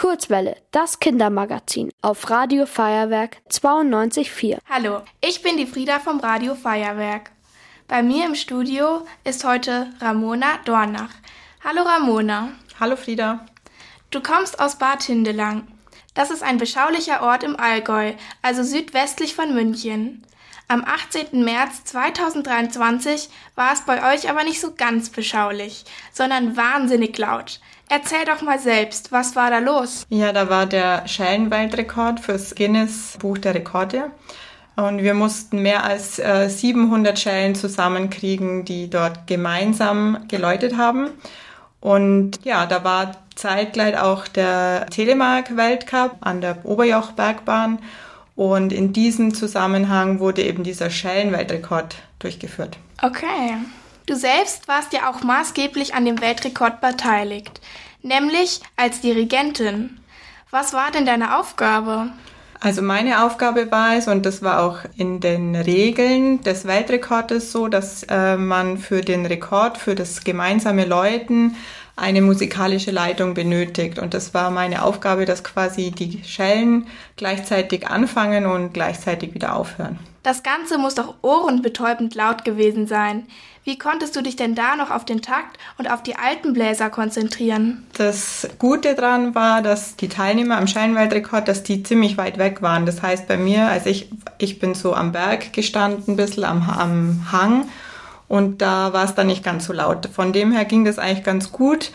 Kurzwelle, das Kindermagazin auf Radio Feuerwerk 92.4. Hallo, ich bin die Frieda vom Radio Feuerwerk. Bei mir im Studio ist heute Ramona Dornach. Hallo Ramona. Hallo Frieda. Du kommst aus Bad Hindelang. Das ist ein beschaulicher Ort im Allgäu, also südwestlich von München. Am 18. März 2023 war es bei euch aber nicht so ganz beschaulich, sondern wahnsinnig laut. Erzähl doch mal selbst, was war da los? Ja, da war der Schellenweltrekord fürs Guinness Buch der Rekorde. Und wir mussten mehr als äh, 700 Schellen zusammenkriegen, die dort gemeinsam geläutet haben. Und ja, da war zeitgleich auch der Telemark-Weltcup an der Oberjochbergbahn. Und in diesem Zusammenhang wurde eben dieser Schellenweltrekord durchgeführt. Okay. Du selbst warst ja auch maßgeblich an dem Weltrekord beteiligt, nämlich als Dirigentin. Was war denn deine Aufgabe? Also meine Aufgabe war es, und das war auch in den Regeln des Weltrekordes so, dass äh, man für den Rekord, für das gemeinsame Läuten eine musikalische Leitung benötigt. Und das war meine Aufgabe, dass quasi die Schellen gleichzeitig anfangen und gleichzeitig wieder aufhören. Das Ganze muss doch ohrenbetäubend laut gewesen sein. Wie konntest du dich denn da noch auf den Takt und auf die alten Bläser konzentrieren? Das Gute daran war, dass die Teilnehmer am Scheinweltrekord, dass die ziemlich weit weg waren. Das heißt bei mir, also ich, ich bin so am Berg gestanden, ein bisschen am, am Hang und da war es dann nicht ganz so laut. Von dem her ging das eigentlich ganz gut.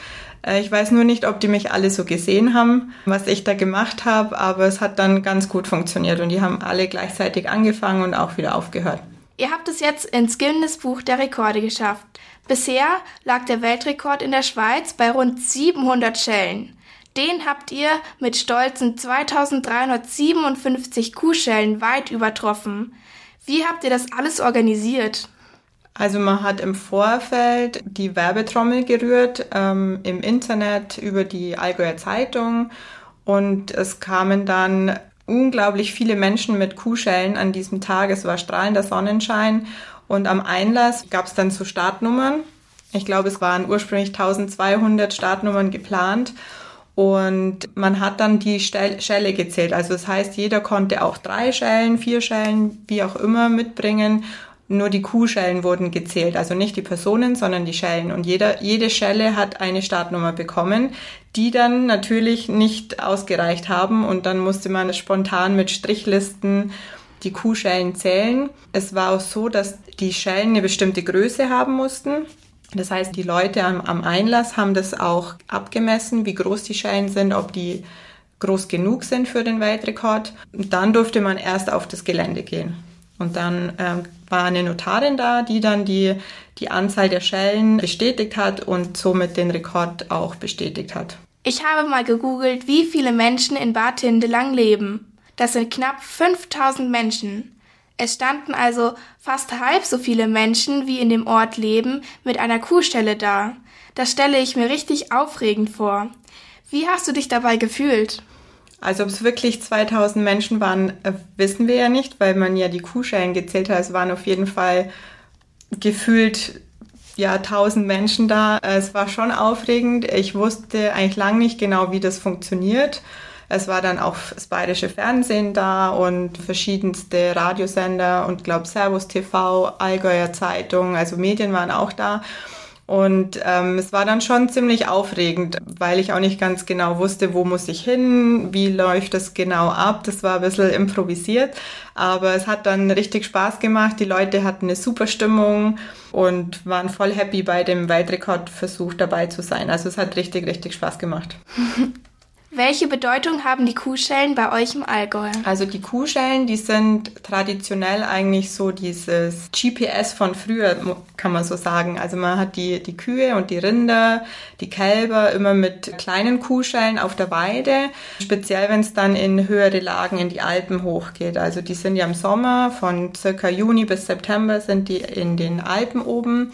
Äh, ich weiß nur nicht, ob die mich alle so gesehen haben, was ich da gemacht habe, aber es hat dann ganz gut funktioniert und die haben alle gleichzeitig angefangen und auch wieder aufgehört. Ihr habt es jetzt ins Guinness Buch der Rekorde geschafft. Bisher lag der Weltrekord in der Schweiz bei rund 700 Schellen. Den habt ihr mit stolzen 2357 Kuhschellen weit übertroffen. Wie habt ihr das alles organisiert? Also man hat im Vorfeld die Werbetrommel gerührt, ähm, im Internet über die Allgäuer Zeitung und es kamen dann unglaublich viele Menschen mit Kuhschellen an diesem Tag. Es war strahlender Sonnenschein und am Einlass gab es dann so Startnummern. Ich glaube, es waren ursprünglich 1200 Startnummern geplant und man hat dann die Schelle gezählt. Also das heißt, jeder konnte auch drei Schellen, vier Schellen, wie auch immer mitbringen nur die Kuhschellen wurden gezählt, also nicht die Personen, sondern die Schellen. Und jeder, jede Schelle hat eine Startnummer bekommen, die dann natürlich nicht ausgereicht haben. Und dann musste man spontan mit Strichlisten die Kuhschellen zählen. Es war auch so, dass die Schellen eine bestimmte Größe haben mussten. Das heißt, die Leute am, am Einlass haben das auch abgemessen, wie groß die Schellen sind, ob die groß genug sind für den Weltrekord. Und dann durfte man erst auf das Gelände gehen. Und dann ähm, war eine Notarin da, die dann die, die Anzahl der Schellen bestätigt hat und somit den Rekord auch bestätigt hat. Ich habe mal gegoogelt, wie viele Menschen in Bad Hindelang leben. Das sind knapp 5000 Menschen. Es standen also fast halb so viele Menschen, wie in dem Ort leben, mit einer Kuhstelle da. Das stelle ich mir richtig aufregend vor. Wie hast du dich dabei gefühlt? Also ob es wirklich 2000 Menschen waren, äh, wissen wir ja nicht, weil man ja die Kuhschellen gezählt hat. Es waren auf jeden Fall gefühlt ja 1000 Menschen da. Es war schon aufregend. Ich wusste eigentlich lang nicht genau, wie das funktioniert. Es war dann auch das bayerische Fernsehen da und verschiedenste Radiosender und glaube Servus TV, Allgäuer Zeitung, also Medien waren auch da. Und ähm, es war dann schon ziemlich aufregend, weil ich auch nicht ganz genau wusste, wo muss ich hin, wie läuft das genau ab. Das war ein bisschen improvisiert, aber es hat dann richtig Spaß gemacht. Die Leute hatten eine super Stimmung und waren voll happy bei dem Weltrekordversuch dabei zu sein. Also es hat richtig, richtig Spaß gemacht. Welche Bedeutung haben die Kuhschellen bei euch im Allgäu? Also die Kuhschellen, die sind traditionell eigentlich so dieses GPS von früher, kann man so sagen. Also man hat die, die Kühe und die Rinder, die Kälber immer mit kleinen Kuhschellen auf der Weide, speziell wenn es dann in höhere Lagen in die Alpen hochgeht. Also die sind ja im Sommer von circa Juni bis September sind die in den Alpen oben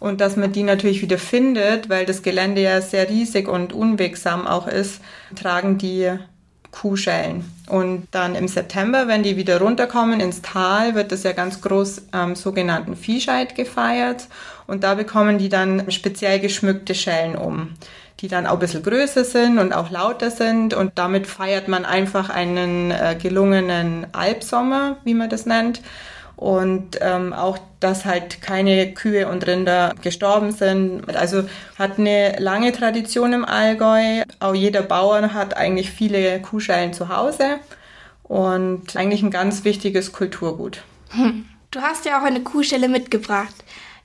und dass man die natürlich wieder findet, weil das Gelände ja sehr riesig und unwegsam auch ist, tragen die Kuhschellen. Und dann im September, wenn die wieder runterkommen ins Tal, wird das ja ganz groß am ähm, sogenannten Viehscheid gefeiert. Und da bekommen die dann speziell geschmückte Schellen um. die dann auch ein bisschen größer sind und auch lauter sind. Und damit feiert man einfach einen äh, gelungenen Albsommer, wie man das nennt. Und ähm, auch, dass halt keine Kühe und Rinder gestorben sind. Also hat eine lange Tradition im Allgäu. Auch jeder Bauer hat eigentlich viele Kuhschellen zu Hause und eigentlich ein ganz wichtiges Kulturgut. Hm. Du hast ja auch eine Kuhschelle mitgebracht.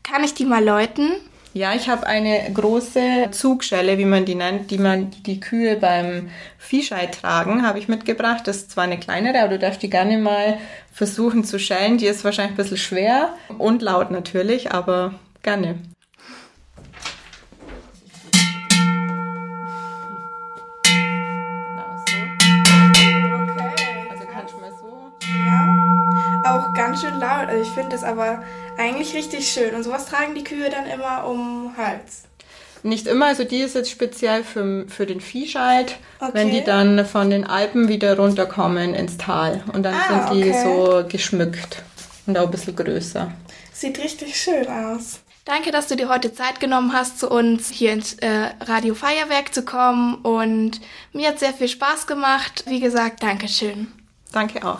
Kann ich die mal läuten? Ja, ich habe eine große Zugschelle, wie man die nennt, die man die Kühe beim Viehscheid tragen, habe ich mitgebracht. Das ist zwar eine kleinere, aber du darfst die gerne mal versuchen zu schellen. Die ist wahrscheinlich ein bisschen schwer und laut natürlich, aber gerne. Ganz schön laut. Also ich finde das aber eigentlich richtig schön. Und sowas tragen die Kühe dann immer um den Hals. Nicht immer, also die ist jetzt speziell für, für den Viehscheid, okay. wenn die dann von den Alpen wieder runterkommen ins Tal. Und dann ah, sind die okay. so geschmückt und auch ein bisschen größer. Sieht richtig schön aus. Danke, dass du dir heute Zeit genommen hast, zu uns hier ins äh, Radio Feuerwerk zu kommen. Und mir hat sehr viel Spaß gemacht. Wie gesagt, Dankeschön. Danke auch.